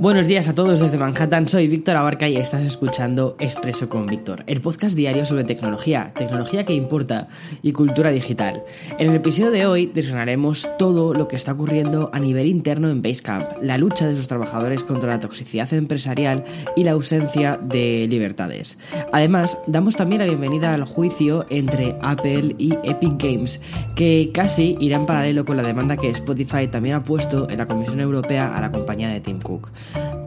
Buenos días a todos desde Manhattan, soy Víctor Abarca y estás escuchando Expreso con Víctor, el podcast diario sobre tecnología, tecnología que importa y cultura digital. En el episodio de hoy desgranaremos todo lo que está ocurriendo a nivel interno en Basecamp, la lucha de sus trabajadores contra la toxicidad empresarial y la ausencia de libertades. Además, damos también la bienvenida al juicio entre Apple y Epic Games, que casi irá en paralelo con la demanda que Spotify también ha puesto en la Comisión Europea a la compañía de Tim Cook.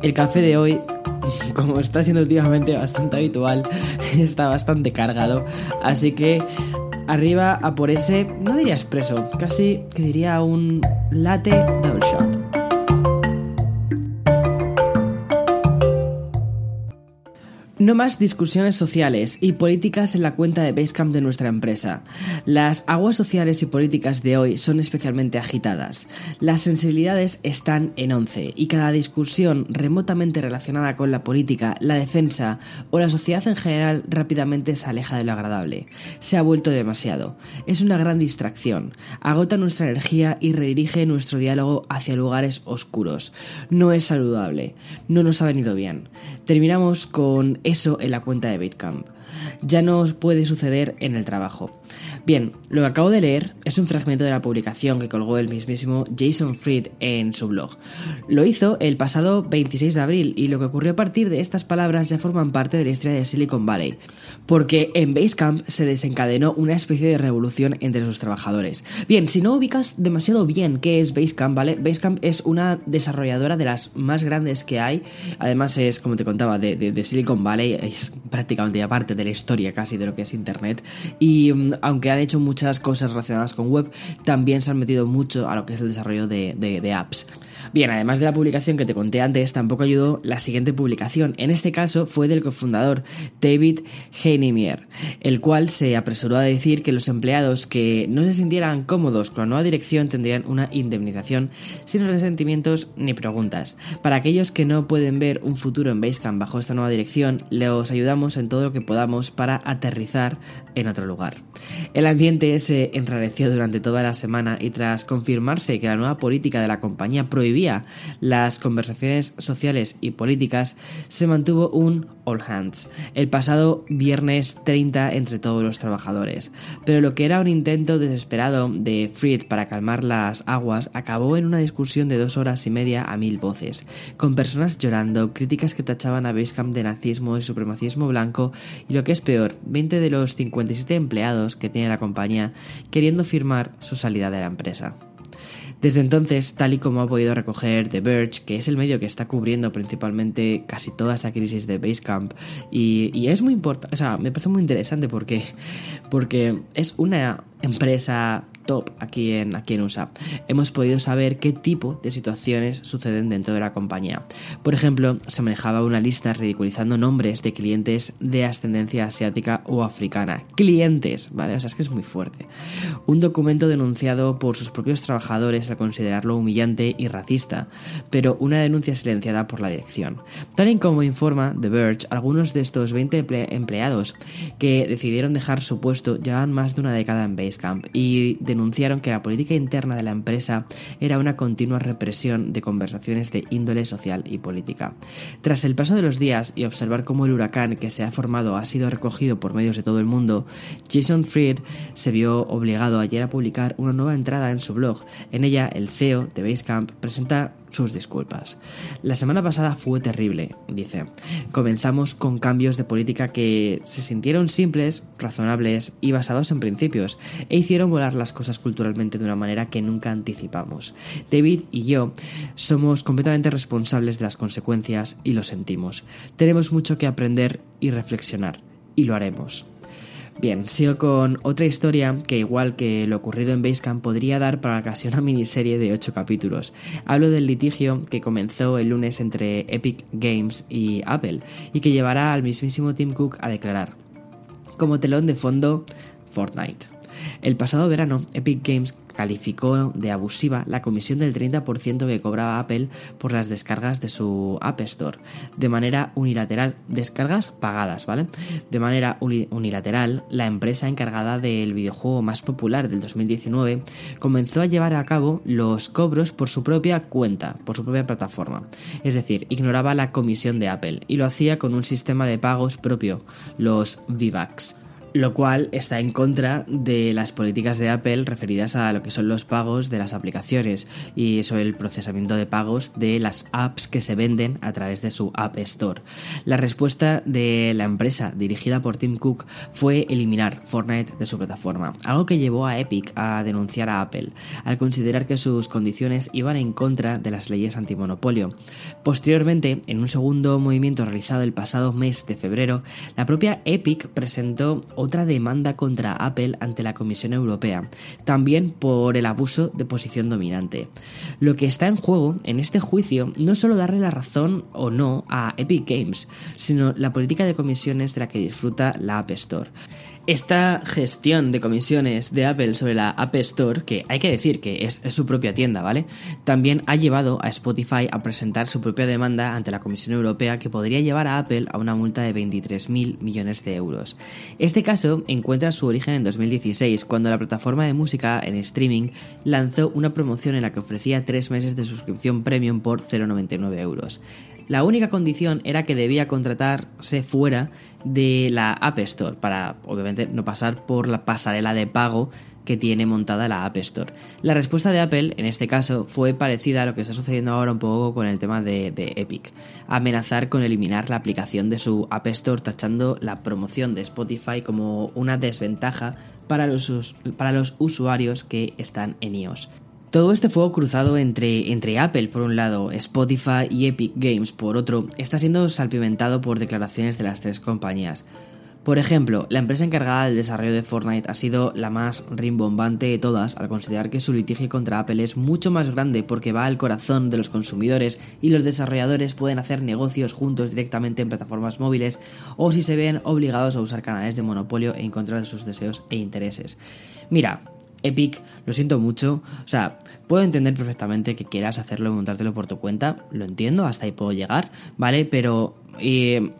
El café de hoy, como está siendo últimamente bastante habitual, está bastante cargado. Así que arriba a por ese, no diría expreso, casi que diría un latte double shot. No más discusiones sociales y políticas en la cuenta de Basecamp de nuestra empresa. Las aguas sociales y políticas de hoy son especialmente agitadas. Las sensibilidades están en once y cada discusión remotamente relacionada con la política, la defensa o la sociedad en general rápidamente se aleja de lo agradable. Se ha vuelto demasiado. Es una gran distracción. Agota nuestra energía y redirige nuestro diálogo hacia lugares oscuros. No es saludable. No nos ha venido bien. Terminamos con eso en la cuenta de Bitcamp. Ya no puede suceder en el trabajo. Bien, lo que acabo de leer es un fragmento de la publicación que colgó el mismísimo Jason Fried en su blog. Lo hizo el pasado 26 de abril y lo que ocurrió a partir de estas palabras ya forman parte de la historia de Silicon Valley, porque en Basecamp se desencadenó una especie de revolución entre sus trabajadores. Bien, si no ubicas demasiado bien qué es Basecamp, ¿vale? Basecamp es una desarrolladora de las más grandes que hay, además es, como te contaba, de, de Silicon Valley, es prácticamente aparte de la historia casi de lo que es Internet y mm, aunque han hecho muchas cosas relacionadas con web, también se han metido mucho a lo que es el desarrollo de, de apps. Bien, además de la publicación que te conté antes, tampoco ayudó la siguiente publicación. En este caso fue del cofundador David Heinemier, el cual se apresuró a decir que los empleados que no se sintieran cómodos con la nueva dirección tendrían una indemnización sin resentimientos ni preguntas. Para aquellos que no pueden ver un futuro en Basecamp bajo esta nueva dirección, les ayudamos en todo lo que podamos para aterrizar en otro lugar. El ambiente se enrareció durante toda la semana y tras confirmarse que la nueva política de la compañía prohibía las conversaciones sociales y políticas, se mantuvo un all hands el pasado viernes 30 entre todos los trabajadores. Pero lo que era un intento desesperado de Fried para calmar las aguas acabó en una discusión de dos horas y media a mil voces, con personas llorando, críticas que tachaban a Basecamp de nazismo y supremacismo blanco y lo que es peor, 20 de los 57 empleados que tiene la compañía queriendo firmar su salida de la empresa. Desde entonces, tal y como ha podido recoger The Verge, que es el medio que está cubriendo principalmente casi toda esta crisis de Basecamp, y, y es muy importante, o sea, me parece muy interesante porque, porque es una empresa top aquí en, aquí en USA, hemos podido saber qué tipo de situaciones suceden dentro de la compañía. Por ejemplo, se manejaba una lista ridiculizando nombres de clientes de ascendencia asiática o africana. Clientes, ¿vale? O sea, es que es muy fuerte. Un documento denunciado por sus propios trabajadores al considerarlo humillante y racista, pero una denuncia silenciada por la dirección. Tal y como informa The Verge, algunos de estos 20 empleados que decidieron dejar su puesto llevan más de una década en Basecamp y denunciaron que la política interna de la empresa era una continua represión de conversaciones de índole social y política. Tras el paso de los días y observar cómo el huracán que se ha formado ha sido recogido por medios de todo el mundo, Jason Fried se vio obligado ayer a publicar una nueva entrada en su blog. En ella, el CEO de Basecamp presenta sus disculpas. La semana pasada fue terrible, dice. Comenzamos con cambios de política que se sintieron simples, razonables y basados en principios, e hicieron volar las cosas culturalmente de una manera que nunca anticipamos. David y yo somos completamente responsables de las consecuencias y lo sentimos. Tenemos mucho que aprender y reflexionar, y lo haremos. Bien, sigo con otra historia que igual que lo ocurrido en Basecamp podría dar para casi una miniserie de 8 capítulos. Hablo del litigio que comenzó el lunes entre Epic Games y Apple y que llevará al mismísimo Tim Cook a declarar. Como telón de fondo, Fortnite. El pasado verano, Epic Games calificó de abusiva la comisión del 30% que cobraba Apple por las descargas de su App Store, de manera unilateral, descargas pagadas, ¿vale? De manera unilateral, la empresa encargada del videojuego más popular del 2019 comenzó a llevar a cabo los cobros por su propia cuenta, por su propia plataforma. Es decir, ignoraba la comisión de Apple y lo hacía con un sistema de pagos propio, los VIVAX lo cual está en contra de las políticas de Apple referidas a lo que son los pagos de las aplicaciones y sobre el procesamiento de pagos de las apps que se venden a través de su App Store. La respuesta de la empresa dirigida por Tim Cook fue eliminar Fortnite de su plataforma, algo que llevó a Epic a denunciar a Apple al considerar que sus condiciones iban en contra de las leyes antimonopolio. Posteriormente, en un segundo movimiento realizado el pasado mes de febrero, la propia Epic presentó otra demanda contra Apple ante la Comisión Europea, también por el abuso de posición dominante. Lo que está en juego en este juicio no es solo darle la razón o no a Epic Games, sino la política de comisiones de la que disfruta la App Store. Esta gestión de comisiones de Apple sobre la App Store, que hay que decir que es, su propia tienda, ¿vale? También ha llevado a Spotify a presentar su propia demanda ante la Comisión Europea que podría llevar a Apple a una multa de 23.000 millones de euros. Este caso encuentra su origen en 2016, cuando la plataforma de música en streaming lanzó una promoción en la que ofrecía tres meses de suscripción premium por 0,99 euros. La única condición era que debía contratarse fuera de la App Store para, obviamente, no pasar por la pasarela de pago que tiene montada la App Store. La respuesta de Apple, en este caso, fue parecida a lo que está sucediendo ahora un poco con el tema de, Epic. Amenazar con eliminar la aplicación de su App Store, tachando la promoción de Spotify como una desventaja para los, para los usuarios que están en iOS. Todo este fuego cruzado entre, entre Apple por un lado, Spotify y Epic Games por otro, está siendo salpimentado por declaraciones de las tres compañías. Por ejemplo, la empresa encargada del desarrollo de Fortnite ha sido la más rimbombante de todas al considerar que su litigio contra Apple es mucho más grande porque va al corazón de los consumidores y los desarrolladores pueden hacer negocios juntos directamente en plataformas móviles o si se ven obligados a usar canales de monopolio en contra de sus deseos e intereses. Mira, Epic, lo siento mucho. O sea, puedo entender perfectamente que quieras hacerlo y montártelo por tu cuenta. Lo entiendo, hasta ahí puedo llegar, ¿vale? Pero eh,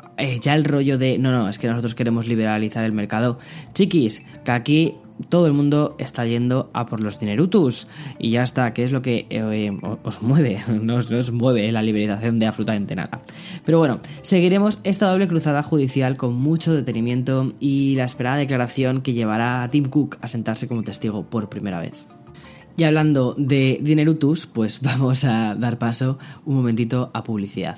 ya el rollo de, no, no, es que nosotros queremos liberalizar el mercado. Chiquis, que aquí todo el mundo está yendo a por los dinerutus y ya está, que es lo que eh, os mueve, no os, mueve la liberalización de absolutamente nada. Pero bueno, seguiremos esta doble cruzada judicial con mucho detenimiento y la esperada declaración que llevará a Tim Cook a sentarse como testigo por primera vez. Y hablando de dinerutus, pues vamos a dar paso un momentito a publicidad.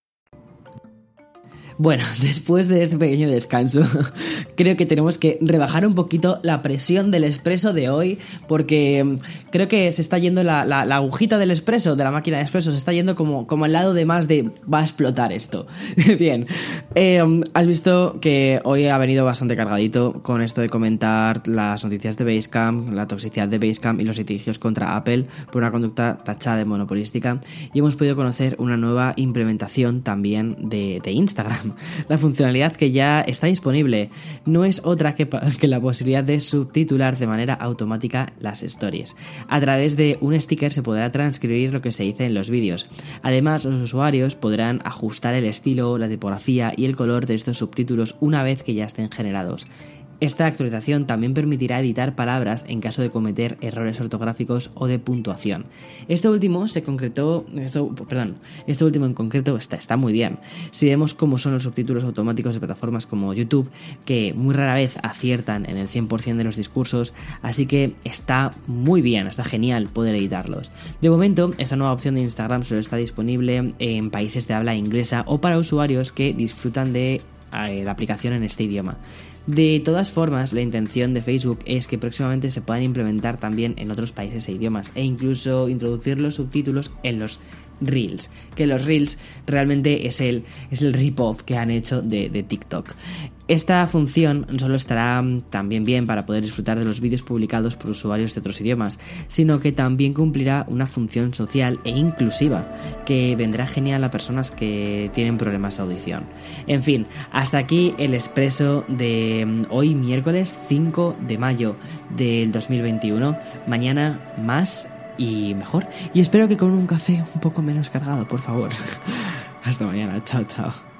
Bueno, después de este pequeño descanso, creo que tenemos que rebajar un poquito la presión del expreso de hoy, porque mm, creo que se está yendo la, agujita del expreso, de la máquina de expreso, se está yendo como, como al lado de más de va a explotar esto. Bien, em, has visto que hoy ha venido bastante cargadito con esto de comentar las noticias de Basecamp, la toxicidad de Basecamp y los litigios contra Apple por una conducta tachada de monopolística, y hemos podido conocer una nueva implementación también de Instagram. La funcionalidad que ya está disponible no es otra que, la posibilidad de subtitular de manera automática las stories. A través de un sticker se podrá transcribir lo que se dice en los vídeos. Además, los usuarios podrán ajustar el estilo, la tipografía y el color de estos subtítulos una vez que ya estén generados. Esta actualización también permitirá editar palabras en caso de cometer errores ortográficos o de puntuación. Esto último se concretó, esto, perdón, último en concreto está, está muy bien. Si vemos cómo son los subtítulos automáticos de plataformas como YouTube, que muy rara vez aciertan en el 100% de los discursos, así que está muy bien, está genial poder editarlos. De momento, esta nueva opción de Instagram solo está disponible en países de habla inglesa o para usuarios que disfrutan de eh, la aplicación en este idioma. De todas formas, la intención de Facebook es que próximamente se puedan implementar también en otros países e idiomas e incluso introducir los subtítulos en los Reels, que los Reels realmente es el, es el rip-off que han hecho de, de TikTok. Esta función solo estará también bien para poder disfrutar de los vídeos publicados por usuarios de otros idiomas, sino que también cumplirá una función social e inclusiva, que vendrá genial a personas que tienen problemas de audición. En fin, hasta aquí el expreso de mm, hoy miércoles 5 de mayo del 2021. Mañana más y mejor. Y espero que con un café un poco menos cargado, por favor. Hasta mañana. Chao, chao.